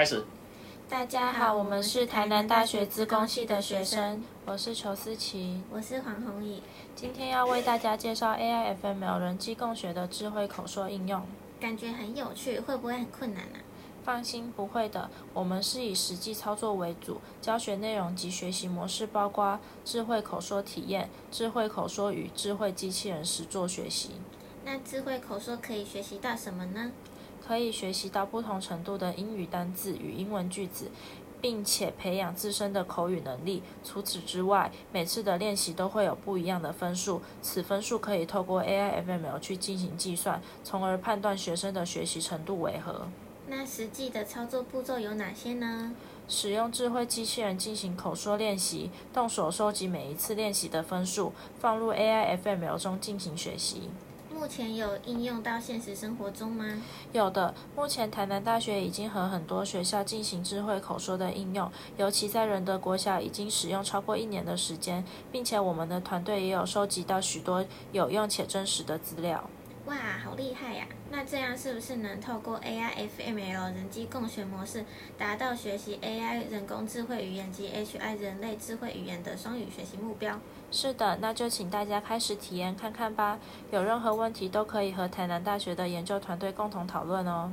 开始。大家好，我们是台南大学资工系的学生，我是裘思琪，我是黄宏宇，今天要为大家介绍 AI FML 人机共学的智慧口说应用。感觉很有趣，会不会很困难啊？放心，不会的。我们是以实际操作为主，教学内容及学习模式包括智慧口说体验、智慧口说与智慧机器人实作学习。那智慧口说可以学习到什么呢？可以学习到不同程度的英语单字与英文句子，并且培养自身的口语能力。除此之外，每次的练习都会有不一样的分数，此分数可以透过 AI FML 去进行计算，从而判断学生的学习程度为何。那实际的操作步骤有哪些呢？使用智慧机器人进行口说练习，动手收集每一次练习的分数，放入 AI FML 中进行学习。目前有应用到现实生活中吗？有的，目前台南大学已经和很多学校进行智慧口说的应用，尤其在仁德国小已经使用超过一年的时间，并且我们的团队也有收集到许多有用且真实的资料。哇，好厉害呀！那这样是不是能透过 AI FML 人机共学模式，达到学习 AI 人工智慧语言及 HI 人类智慧语言的双语学习目标？是的，那就请大家开始体验看看吧。有任何问题都可以和台南大学的研究团队共同讨论哦。